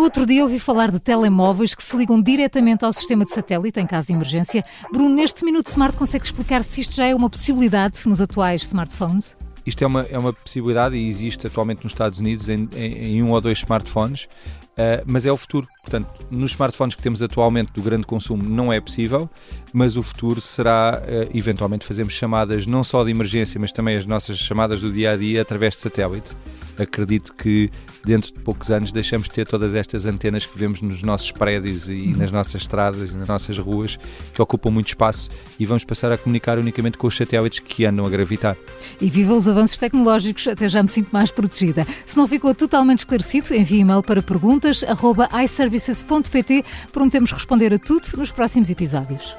outro dia ouvi falar de telemóveis que se ligam diretamente ao sistema de satélite em caso de emergência. Bruno, neste Minuto Smart consegue explicar se isto já é uma possibilidade nos atuais smartphones? Isto é uma, é uma possibilidade e existe atualmente nos Estados Unidos em, em, em um ou dois smartphones, uh, mas é o futuro. Portanto, nos smartphones que temos atualmente do grande consumo não é possível, mas o futuro será uh, eventualmente fazermos chamadas não só de emergência, mas também as nossas chamadas do dia a dia através de satélite acredito que dentro de poucos anos deixamos de ter todas estas antenas que vemos nos nossos prédios e nas nossas estradas e nas nossas ruas que ocupam muito espaço e vamos passar a comunicar unicamente com os satélites que andam a gravitar. E viva os avanços tecnológicos, até já me sinto mais protegida. Se não ficou totalmente esclarecido, envie e-mail para perguntas@iservices.pt. Prometemos responder a tudo nos próximos episódios.